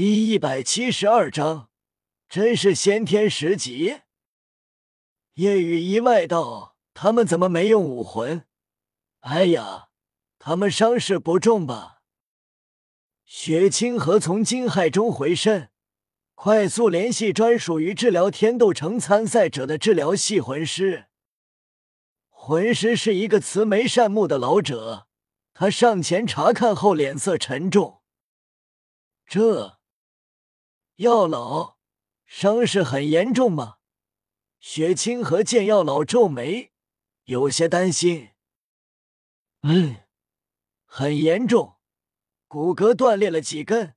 第一百七十二章，真是先天十级。夜雨意外道：“他们怎么没用武魂？哎呀，他们伤势不重吧？”雪清河从惊骇中回身，快速联系专属于治疗天斗城参赛者的治疗系魂师。魂师是一个慈眉善目的老者，他上前查看后，脸色沉重：“这。”药老，伤势很严重吗？雪清河见药老皱眉，有些担心。嗯，很严重，骨骼断裂了几根，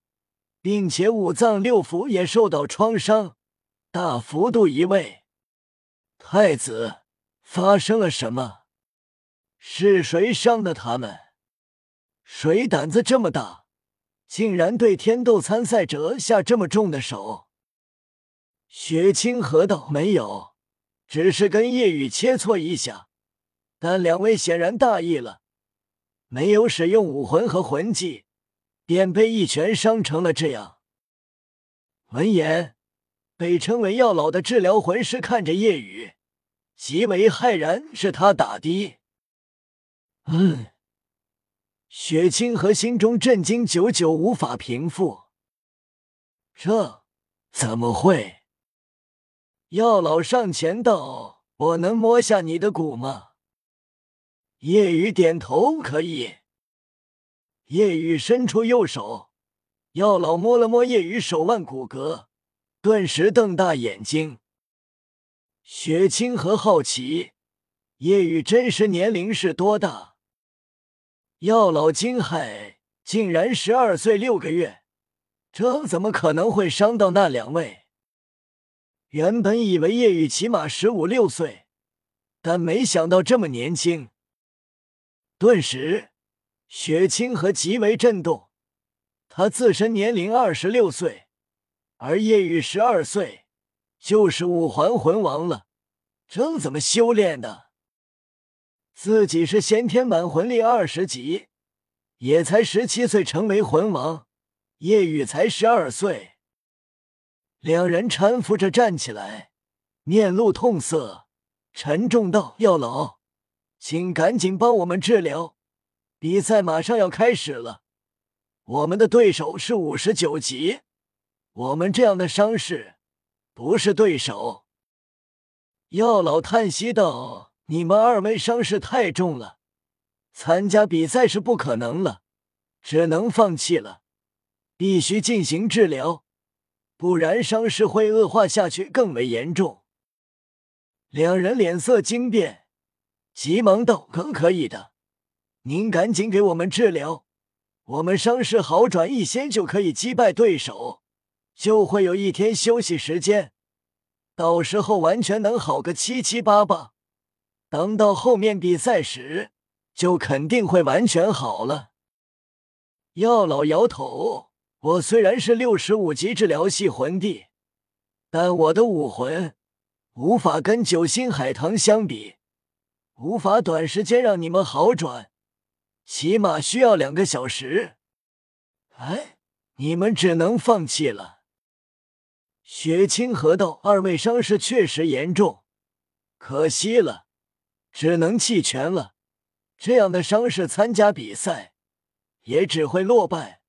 并且五脏六腑也受到创伤，大幅度移位。太子，发生了什么？是谁伤的他们？谁胆子这么大？竟然对天斗参赛者下这么重的手，雪清河道没有，只是跟叶雨切磋一下，但两位显然大意了，没有使用武魂和魂技，便被一拳伤成了这样。闻言，被称为药老的治疗魂师看着叶雨，极为骇然，是他打的。嗯。雪清河心中震惊，久久无法平复。这怎么会？药老上前道：“我能摸下你的骨吗？”叶雨点头，可以。叶雨伸出右手，药老摸了摸叶雨手腕骨骼，顿时瞪大眼睛。雪清河好奇，叶雨真实年龄是多大？药老惊骇，竟然十二岁六个月，这怎么可能会伤到那两位？原本以为叶雨起码十五六岁，但没想到这么年轻。顿时，雪清河极为震动。他自身年龄二十六岁，而叶雨十二岁，就是五环魂王了。这怎么修炼的？自己是先天满魂力二十级，也才十七岁成为魂王。叶雨才十二岁，两人搀扶着站起来，面露痛色，沉重道：“药老，请赶紧帮我们治疗，比赛马上要开始了。我们的对手是五十九级，我们这样的伤势不是对手。”药老叹息道。你们二位伤势太重了，参加比赛是不可能了，只能放弃了。必须进行治疗，不然伤势会恶化下去，更为严重。两人脸色惊变，急忙道：“可可以的，您赶紧给我们治疗，我们伤势好转一些就可以击败对手，就会有一天休息时间，到时候完全能好个七七八八。”等到后面比赛时，就肯定会完全好了。药老摇头，我虽然是六十五级治疗系魂帝，但我的武魂无法跟九星海棠相比，无法短时间让你们好转，起码需要两个小时。哎，你们只能放弃了。雪清河道，二位伤势确实严重，可惜了。只能弃权了，这样的伤势参加比赛也只会落败。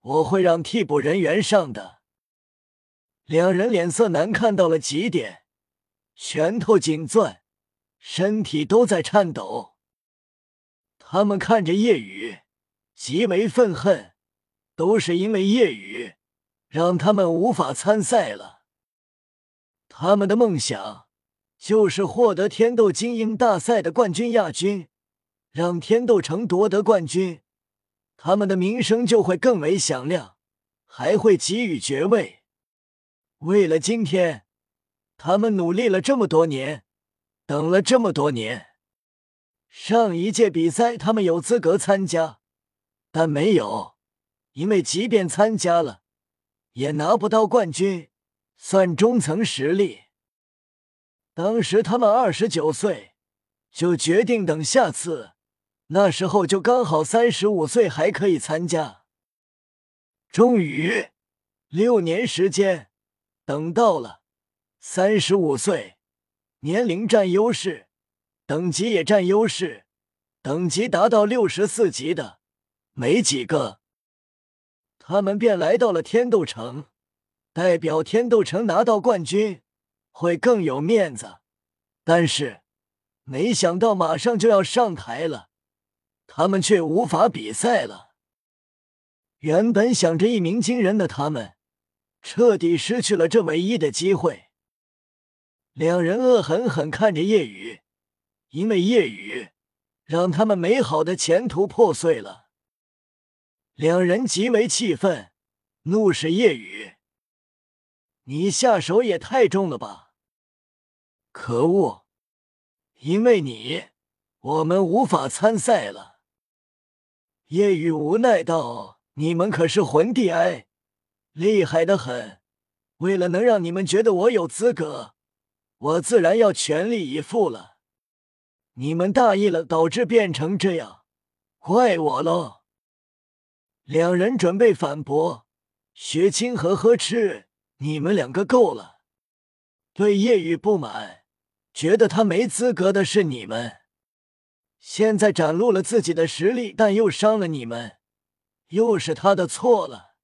我会让替补人员上的。两人脸色难看到了极点，拳头紧攥，身体都在颤抖。他们看着夜雨，极为愤恨，都是因为夜雨让他们无法参赛了。他们的梦想。就是获得天斗精英大赛的冠军、亚军，让天斗城夺得冠军，他们的名声就会更为响亮，还会给予爵位。为了今天，他们努力了这么多年，等了这么多年。上一届比赛他们有资格参加，但没有，因为即便参加了，也拿不到冠军，算中层实力。当时他们二十九岁，就决定等下次，那时候就刚好三十五岁，还可以参加。终于，六年时间，等到了三十五岁，年龄占优势，等级也占优势，等级达到六十四级的没几个。他们便来到了天斗城，代表天斗城拿到冠军会更有面子。但是没想到马上就要上台了，他们却无法比赛了。原本想着一鸣惊人的他们，彻底失去了这唯一的机会。两人恶狠狠看着夜雨，因为夜雨让他们美好的前途破碎了。两人极为气愤，怒视夜雨：“你下手也太重了吧！可恶，因为你，我们无法参赛了。”夜雨无奈道：“你们可是魂帝哎，厉害的很。为了能让你们觉得我有资格，我自然要全力以赴了。你们大意了，导致变成这样，怪我喽。”两人准备反驳，雪清河呵斥：“你们两个够了！”对叶雨不满，觉得他没资格的是你们。现在展露了自己的实力，但又伤了你们，又是他的错了。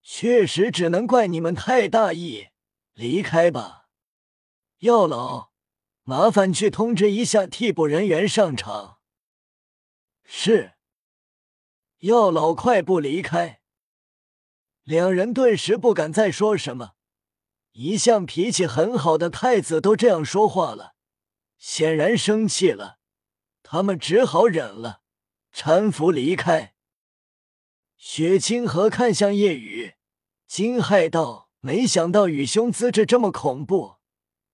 确实只能怪你们太大意，离开吧。药老，麻烦去通知一下替补人员上场。是。药老快步离开，两人顿时不敢再说什么。一向脾气很好的太子都这样说话了，显然生气了。他们只好忍了，搀扶离开。雪清河看向夜雨，惊骇道：“没想到雨兄资质这么恐怖，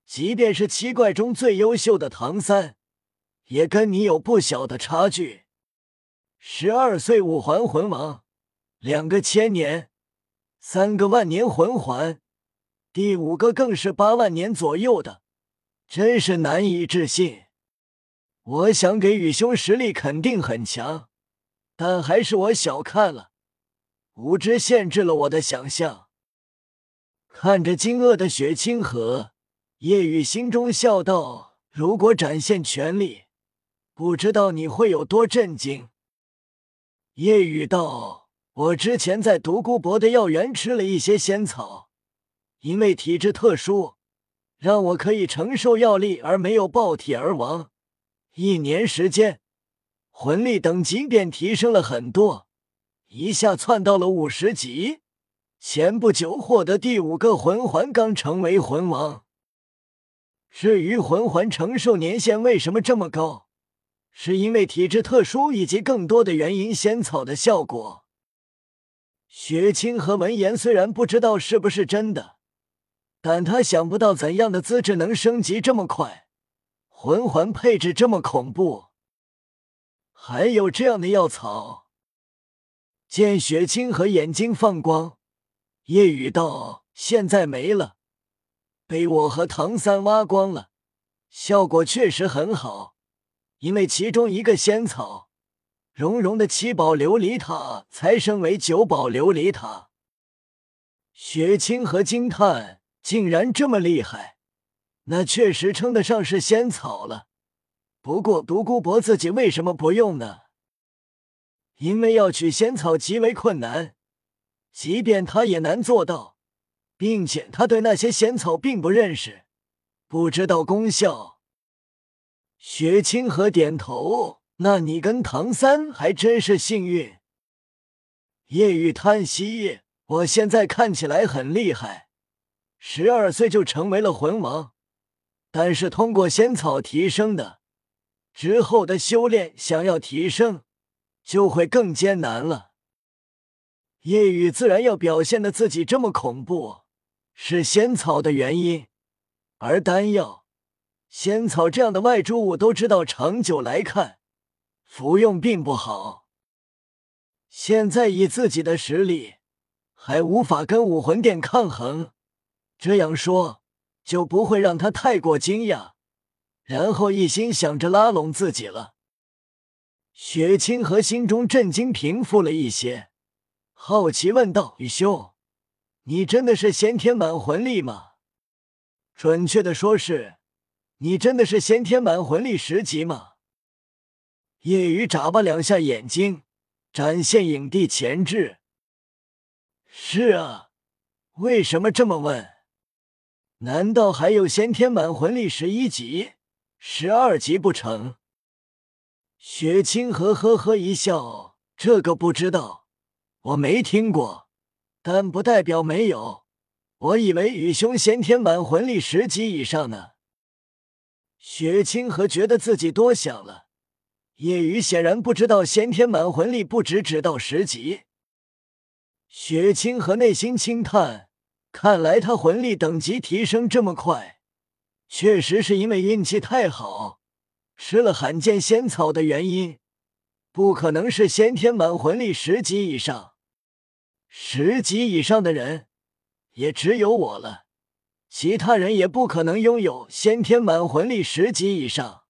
即便是七怪中最优秀的唐三，也跟你有不小的差距。”十二岁五环魂王，两个千年，三个万年魂环，第五个更是八万年左右的，真是难以置信。我想给宇兄实力肯定很强，但还是我小看了，无知限制了我的想象。看着惊愕的雪清河，叶雨心中笑道：“如果展现全力，不知道你会有多震惊。”夜雨道：“我之前在独孤博的药园吃了一些仙草，因为体质特殊，让我可以承受药力而没有爆体而亡。一年时间，魂力等级便提升了很多，一下窜到了五十级。前不久获得第五个魂环，刚成为魂王。至于魂环承受年限为什么这么高？”是因为体质特殊以及更多的原因，仙草的效果。雪清和闻言虽然不知道是不是真的，但他想不到怎样的资质能升级这么快，魂环配置这么恐怖，还有这样的药草。见雪清和眼睛放光，夜雨道：“现在没了，被我和唐三挖光了，效果确实很好。”因为其中一个仙草，融融的七宝琉璃塔才升为九宝琉璃塔。雪清河惊叹，竟然这么厉害，那确实称得上是仙草了。不过独孤博自己为什么不用呢？因为要取仙草极为困难，即便他也难做到，并且他对那些仙草并不认识，不知道功效。雪清河点头，那你跟唐三还真是幸运。夜雨叹息，我现在看起来很厉害，十二岁就成为了魂王，但是通过仙草提升的，之后的修炼想要提升，就会更艰难了。夜雨自然要表现的自己这么恐怖，是仙草的原因，而丹药。仙草这样的外诸物都知道，长久来看，服用并不好。现在以自己的实力，还无法跟武魂殿抗衡，这样说就不会让他太过惊讶，然后一心想着拉拢自己了。雪清河心中震惊平复了一些，好奇问道：“雨兄，你真的是先天满魂力吗？准确的说是，你真的是先天满魂力十级吗？叶雨眨巴两下眼睛，展现影帝潜质。是啊，为什么这么问？难道还有先天满魂力十一级、十二级不成？雪清河呵呵一笑，这个不知道，我没听过，但不代表没有。我以为雨兄先天满魂力十级以上呢。雪清河觉得自己多想了，叶雨显然不知道先天满魂力不止只到十级。雪清河内心轻叹，看来他魂力等级提升这么快，确实是因为运气太好，吃了罕见仙草的原因，不可能是先天满魂力十级以上。十级以上的人。也只有我了，其他人也不可能拥有先天满魂力十级以上。